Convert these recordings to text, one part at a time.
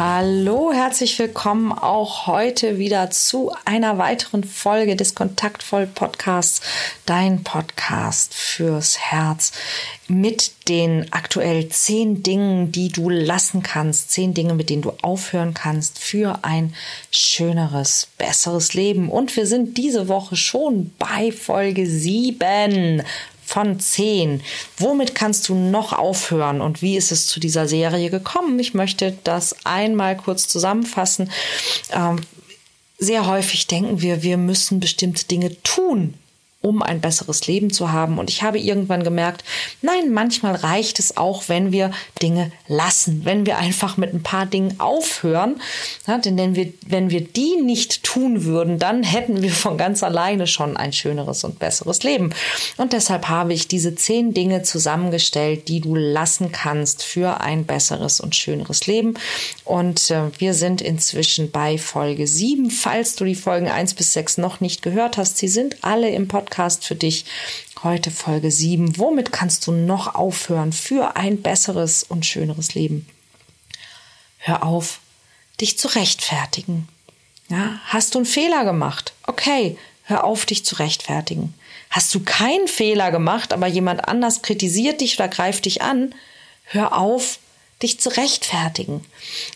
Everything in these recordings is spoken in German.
Hallo, herzlich willkommen auch heute wieder zu einer weiteren Folge des Kontaktvoll Podcasts, dein Podcast fürs Herz mit den aktuell zehn Dingen, die du lassen kannst, zehn Dinge, mit denen du aufhören kannst für ein schöneres, besseres Leben. Und wir sind diese Woche schon bei Folge sieben von 10. Womit kannst du noch aufhören und wie ist es zu dieser Serie gekommen? Ich möchte das einmal kurz zusammenfassen. Ähm, sehr häufig denken wir, wir müssen bestimmte Dinge tun, um ein besseres Leben zu haben. Und ich habe irgendwann gemerkt, nein, manchmal reicht es auch, wenn wir Dinge lassen, wenn wir einfach mit ein paar Dingen aufhören. Ja, denn wenn wir, wenn wir die nicht tun würden, dann hätten wir von ganz alleine schon ein schöneres und besseres Leben. Und deshalb habe ich diese zehn Dinge zusammengestellt, die du lassen kannst für ein besseres und schöneres Leben. Und äh, wir sind inzwischen bei Folge sieben. Falls du die Folgen eins bis sechs noch nicht gehört hast, sie sind alle im Podcast Podcast für dich. Heute Folge 7. Womit kannst du noch aufhören für ein besseres und schöneres Leben? Hör auf, dich zu rechtfertigen. Ja, hast du einen Fehler gemacht? Okay, hör auf, dich zu rechtfertigen. Hast du keinen Fehler gemacht, aber jemand anders kritisiert dich oder greift dich an? Hör auf, dich zu rechtfertigen.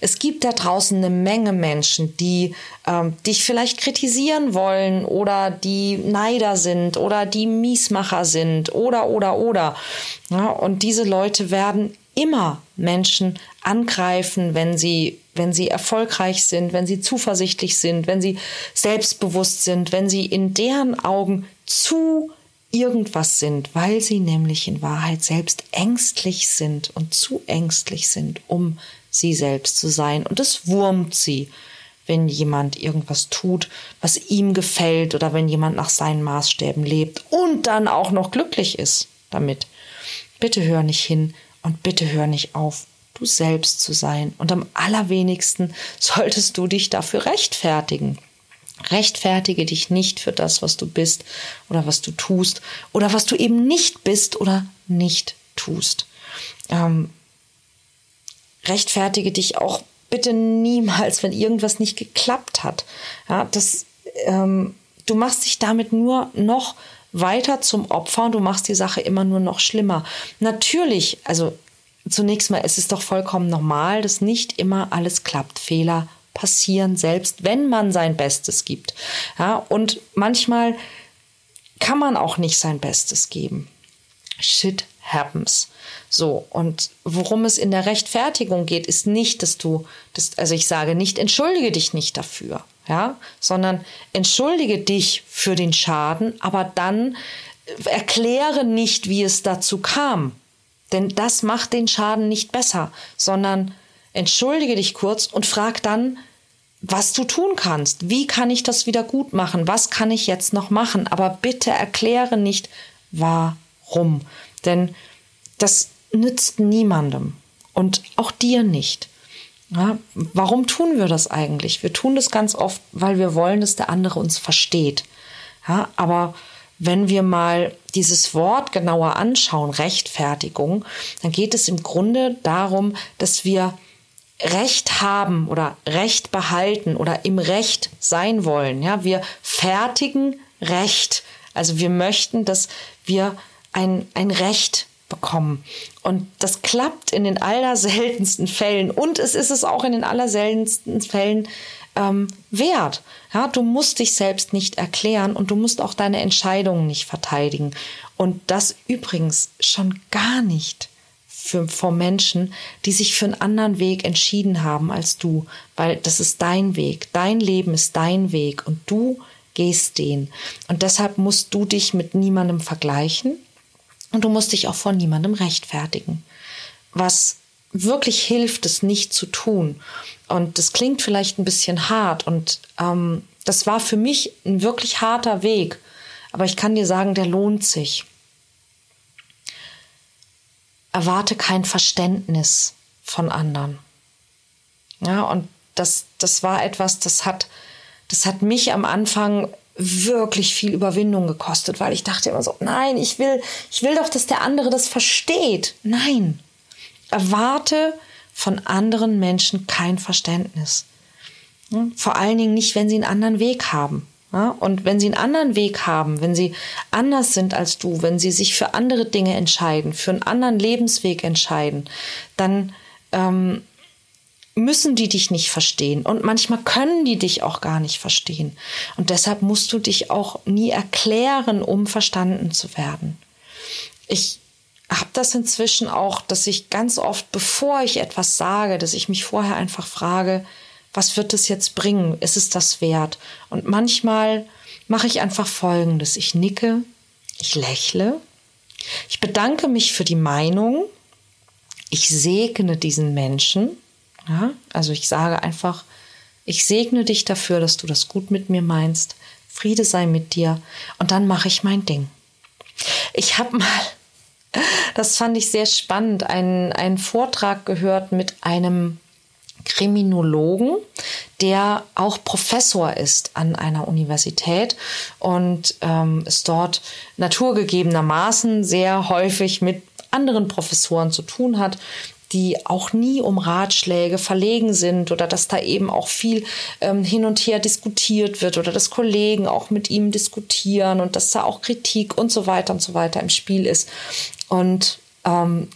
Es gibt da draußen eine Menge Menschen, die ähm, dich vielleicht kritisieren wollen oder die Neider sind oder die Miesmacher sind oder oder oder. Ja, und diese Leute werden immer Menschen angreifen, wenn sie wenn sie erfolgreich sind, wenn sie zuversichtlich sind, wenn sie selbstbewusst sind, wenn sie in deren Augen zu irgendwas sind, weil sie nämlich in Wahrheit selbst ängstlich sind und zu ängstlich sind, um sie selbst zu sein. Und es wurmt sie, wenn jemand irgendwas tut, was ihm gefällt oder wenn jemand nach seinen Maßstäben lebt und dann auch noch glücklich ist damit. Bitte hör nicht hin und bitte hör nicht auf, du selbst zu sein. Und am allerwenigsten solltest du dich dafür rechtfertigen. Rechtfertige dich nicht für das, was du bist oder was du tust oder was du eben nicht bist oder nicht tust. Ähm, rechtfertige dich auch bitte niemals, wenn irgendwas nicht geklappt hat. Ja, das, ähm, du machst dich damit nur noch weiter zum Opfer und du machst die Sache immer nur noch schlimmer. Natürlich, also zunächst mal, es ist doch vollkommen normal, dass nicht immer alles klappt. Fehler passieren, selbst wenn man sein Bestes gibt. Ja, und manchmal kann man auch nicht sein Bestes geben. Shit happens. So, und worum es in der Rechtfertigung geht, ist nicht, dass du, das, also ich sage nicht, entschuldige dich nicht dafür, ja, sondern entschuldige dich für den Schaden, aber dann erkläre nicht, wie es dazu kam. Denn das macht den Schaden nicht besser, sondern entschuldige dich kurz und frag dann, was du tun kannst. Wie kann ich das wieder gut machen? Was kann ich jetzt noch machen? Aber bitte erkläre nicht, warum. Denn das nützt niemandem und auch dir nicht. Ja, warum tun wir das eigentlich? Wir tun das ganz oft, weil wir wollen, dass der andere uns versteht. Ja, aber wenn wir mal dieses Wort genauer anschauen, Rechtfertigung, dann geht es im Grunde darum, dass wir Recht haben oder Recht behalten oder im Recht sein wollen. Ja, wir fertigen Recht. Also wir möchten, dass wir ein, ein Recht bekommen. Und das klappt in den allerseltensten Fällen. Und es ist es auch in den allerseltensten Fällen ähm, wert. Ja, du musst dich selbst nicht erklären und du musst auch deine Entscheidungen nicht verteidigen. Und das übrigens schon gar nicht für, vor Menschen, die sich für einen anderen Weg entschieden haben als du, weil das ist dein Weg, dein Leben ist dein Weg und du gehst den. Und deshalb musst du dich mit niemandem vergleichen und du musst dich auch vor niemandem rechtfertigen. Was wirklich hilft, es nicht zu tun. Und das klingt vielleicht ein bisschen hart und ähm, das war für mich ein wirklich harter Weg. Aber ich kann dir sagen, der lohnt sich erwarte kein Verständnis von anderen. Ja, und das, das war etwas, das hat, das hat mich am Anfang wirklich viel Überwindung gekostet, weil ich dachte immer so, nein, ich will, ich will doch, dass der andere das versteht. Nein. Erwarte von anderen Menschen kein Verständnis. Hm? Vor allen Dingen nicht, wenn sie einen anderen Weg haben. Und wenn sie einen anderen Weg haben, wenn sie anders sind als du, wenn sie sich für andere Dinge entscheiden, für einen anderen Lebensweg entscheiden, dann ähm, müssen die dich nicht verstehen. Und manchmal können die dich auch gar nicht verstehen. Und deshalb musst du dich auch nie erklären, um verstanden zu werden. Ich habe das inzwischen auch, dass ich ganz oft, bevor ich etwas sage, dass ich mich vorher einfach frage, was wird es jetzt bringen? Ist es das wert? Und manchmal mache ich einfach Folgendes. Ich nicke, ich lächle, ich bedanke mich für die Meinung, ich segne diesen Menschen. Ja, also ich sage einfach, ich segne dich dafür, dass du das gut mit mir meinst. Friede sei mit dir. Und dann mache ich mein Ding. Ich habe mal, das fand ich sehr spannend, einen, einen Vortrag gehört mit einem Kriminologen, der auch Professor ist an einer Universität und ähm, es dort naturgegebenermaßen sehr häufig mit anderen Professoren zu tun hat, die auch nie um Ratschläge verlegen sind oder dass da eben auch viel ähm, hin und her diskutiert wird oder dass Kollegen auch mit ihm diskutieren und dass da auch Kritik und so weiter und so weiter im Spiel ist. Und ähm,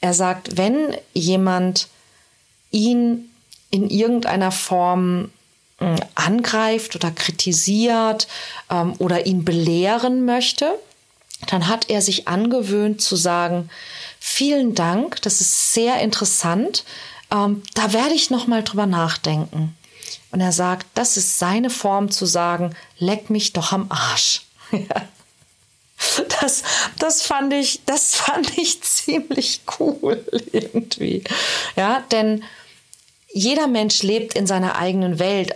er sagt, wenn jemand ihn in irgendeiner Form äh, angreift oder kritisiert ähm, oder ihn belehren möchte, dann hat er sich angewöhnt zu sagen, vielen Dank, das ist sehr interessant, ähm, da werde ich noch mal drüber nachdenken. Und er sagt, das ist seine Form zu sagen, leck mich doch am Arsch. Das, das fand ich, das fand ich ziemlich cool irgendwie. Ja, denn jeder Mensch lebt in seiner eigenen Welt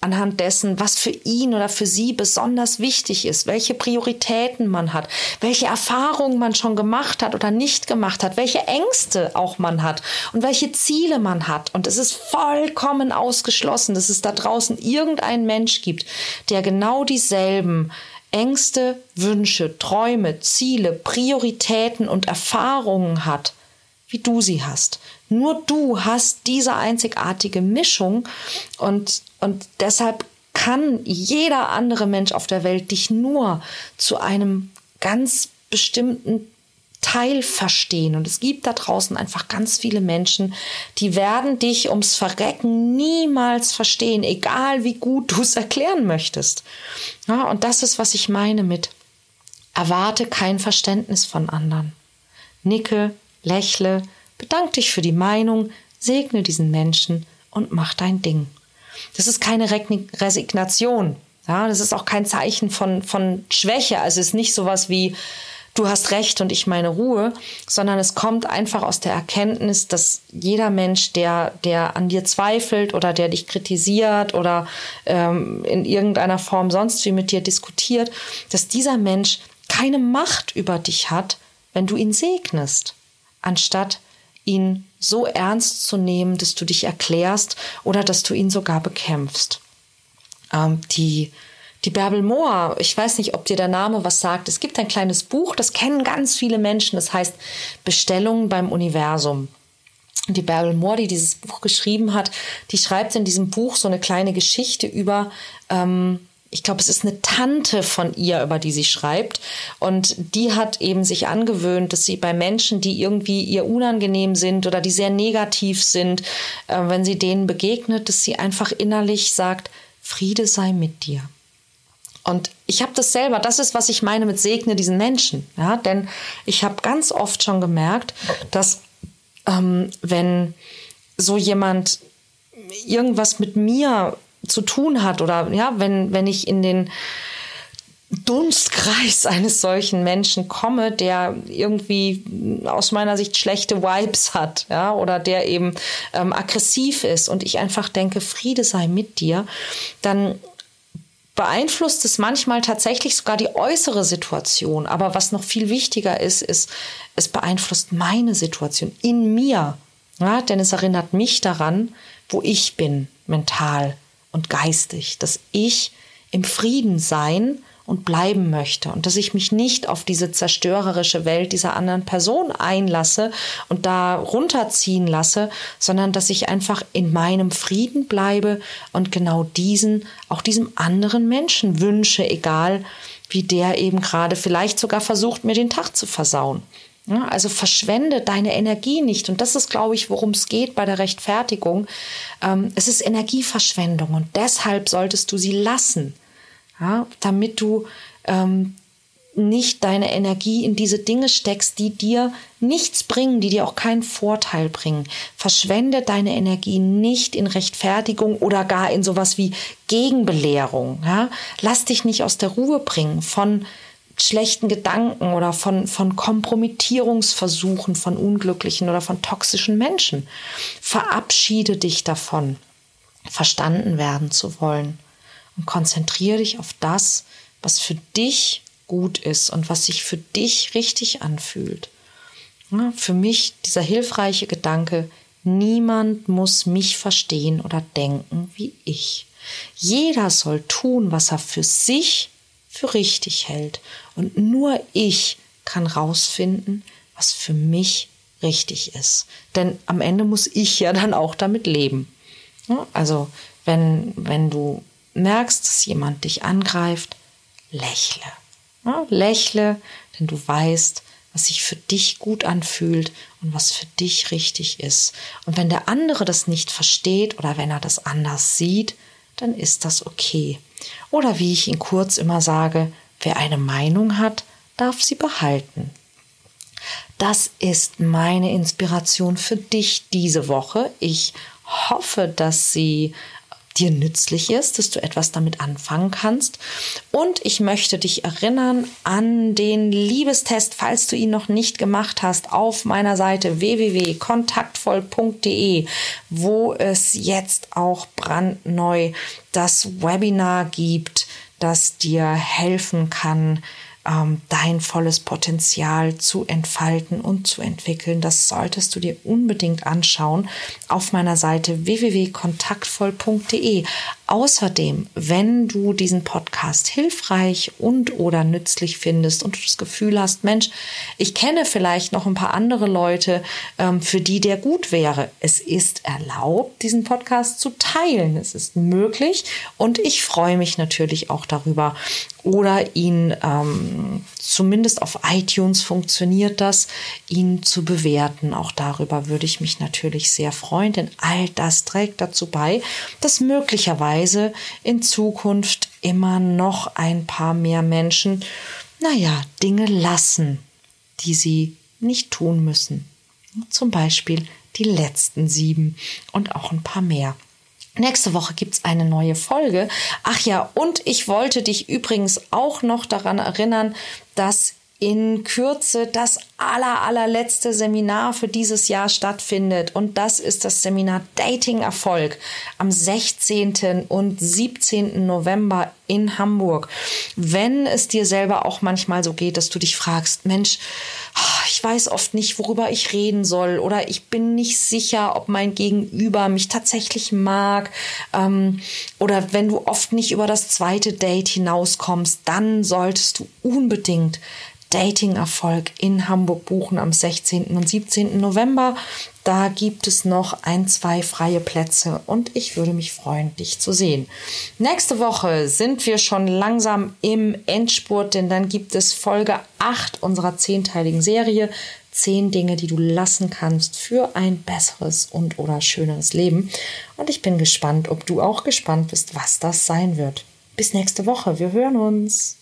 anhand dessen, was für ihn oder für sie besonders wichtig ist, welche Prioritäten man hat, welche Erfahrungen man schon gemacht hat oder nicht gemacht hat, welche Ängste auch man hat und welche Ziele man hat. Und es ist vollkommen ausgeschlossen, dass es da draußen irgendeinen Mensch gibt, der genau dieselben Ängste, Wünsche, Träume, Ziele, Prioritäten und Erfahrungen hat, wie du sie hast. Nur du hast diese einzigartige Mischung und, und deshalb kann jeder andere Mensch auf der Welt dich nur zu einem ganz bestimmten Teil verstehen. Und es gibt da draußen einfach ganz viele Menschen, die werden dich ums Verrecken niemals verstehen, egal wie gut du es erklären möchtest. Ja, und das ist, was ich meine mit erwarte kein Verständnis von anderen. Nicke, lächle, Bedank dich für die Meinung, segne diesen Menschen und mach dein Ding. Das ist keine Resignation. Ja, das ist auch kein Zeichen von, von Schwäche. Also es ist nicht sowas wie, du hast Recht und ich meine Ruhe, sondern es kommt einfach aus der Erkenntnis, dass jeder Mensch, der, der an dir zweifelt oder der dich kritisiert oder ähm, in irgendeiner Form sonst wie mit dir diskutiert, dass dieser Mensch keine Macht über dich hat, wenn du ihn segnest, anstatt ihn so ernst zu nehmen, dass du dich erklärst oder dass du ihn sogar bekämpfst. Ähm, die die Bärbel Mohr, ich weiß nicht, ob dir der Name was sagt. Es gibt ein kleines Buch, das kennen ganz viele Menschen. Das heißt Bestellungen beim Universum. Die Bärbel Mohr, die dieses Buch geschrieben hat, die schreibt in diesem Buch so eine kleine Geschichte über ähm, ich glaube, es ist eine Tante von ihr, über die sie schreibt. Und die hat eben sich angewöhnt, dass sie bei Menschen, die irgendwie ihr unangenehm sind oder die sehr negativ sind, äh, wenn sie denen begegnet, dass sie einfach innerlich sagt, Friede sei mit dir. Und ich habe das selber, das ist, was ich meine mit segne diesen Menschen. Ja, denn ich habe ganz oft schon gemerkt, dass ähm, wenn so jemand irgendwas mit mir zu tun hat oder ja, wenn, wenn ich in den Dunstkreis eines solchen Menschen komme, der irgendwie aus meiner Sicht schlechte Vibes hat, ja, oder der eben ähm, aggressiv ist und ich einfach denke, Friede sei mit dir, dann beeinflusst es manchmal tatsächlich sogar die äußere Situation. Aber was noch viel wichtiger ist, ist, es beeinflusst meine Situation in mir. Ja, denn es erinnert mich daran, wo ich bin, mental und geistig, dass ich im Frieden sein und bleiben möchte und dass ich mich nicht auf diese zerstörerische Welt dieser anderen Person einlasse und da runterziehen lasse, sondern dass ich einfach in meinem Frieden bleibe und genau diesen, auch diesem anderen Menschen wünsche, egal wie der eben gerade vielleicht sogar versucht, mir den Tag zu versauen. Ja, also verschwende deine Energie nicht. Und das ist, glaube ich, worum es geht bei der Rechtfertigung. Ähm, es ist Energieverschwendung und deshalb solltest du sie lassen ja, damit du ähm, nicht deine Energie in diese Dinge steckst, die dir nichts bringen, die dir auch keinen Vorteil bringen. Verschwende deine Energie nicht in Rechtfertigung oder gar in sowas wie Gegenbelehrung. Ja? Lass dich nicht aus der Ruhe bringen von schlechten Gedanken oder von, von Kompromittierungsversuchen von unglücklichen oder von toxischen Menschen. Verabschiede dich davon, verstanden werden zu wollen und konzentriere dich auf das, was für dich gut ist und was sich für dich richtig anfühlt. Für mich dieser hilfreiche Gedanke, niemand muss mich verstehen oder denken wie ich. Jeder soll tun, was er für sich für richtig hält. Und nur ich kann rausfinden, was für mich richtig ist. Denn am Ende muss ich ja dann auch damit leben. Also wenn, wenn du merkst, dass jemand dich angreift, lächle. Lächle, denn du weißt, was sich für dich gut anfühlt und was für dich richtig ist. Und wenn der andere das nicht versteht oder wenn er das anders sieht, dann ist das okay. Oder wie ich ihn kurz immer sage, wer eine Meinung hat, darf sie behalten. Das ist meine Inspiration für dich diese Woche. Ich hoffe, dass sie dir nützlich ist, dass du etwas damit anfangen kannst. Und ich möchte dich erinnern an den Liebestest, falls du ihn noch nicht gemacht hast, auf meiner Seite www.kontaktvoll.de, wo es jetzt auch brandneu das Webinar gibt, das dir helfen kann, ähm, dein volles Potenzial zu entfalten und zu entwickeln. Das solltest du dir unbedingt anschauen auf meiner Seite www.kontaktvoll.de. Außerdem, wenn du diesen Podcast hilfreich und oder nützlich findest und du das Gefühl hast, Mensch, ich kenne vielleicht noch ein paar andere Leute, ähm, für die der gut wäre. Es ist erlaubt, diesen Podcast zu teilen. Es ist möglich und ich freue mich natürlich auch darüber. Oder ihn ähm, zumindest auf iTunes funktioniert das, ihn zu bewerten. Auch darüber würde ich mich natürlich sehr freuen, denn all das trägt dazu bei, dass möglicherweise in Zukunft immer noch ein paar mehr Menschen, naja, Dinge lassen, die sie nicht tun müssen. Zum Beispiel die letzten sieben und auch ein paar mehr. Nächste Woche gibt's eine neue Folge. Ach ja, und ich wollte dich übrigens auch noch daran erinnern, dass in Kürze das aller, allerletzte Seminar für dieses Jahr stattfindet. Und das ist das Seminar Dating Erfolg am 16. und 17. November in Hamburg. Wenn es dir selber auch manchmal so geht, dass du dich fragst, Mensch, ich weiß oft nicht, worüber ich reden soll oder ich bin nicht sicher, ob mein Gegenüber mich tatsächlich mag ähm, oder wenn du oft nicht über das zweite Date hinauskommst, dann solltest du unbedingt Dating-Erfolg in Hamburg buchen am 16. und 17. November. Da gibt es noch ein, zwei freie Plätze und ich würde mich freuen, dich zu sehen. Nächste Woche sind wir schon langsam im Endspurt, denn dann gibt es Folge 8 unserer zehnteiligen Serie. Zehn Dinge, die du lassen kannst für ein besseres und oder schöneres Leben. Und ich bin gespannt, ob du auch gespannt bist, was das sein wird. Bis nächste Woche. Wir hören uns.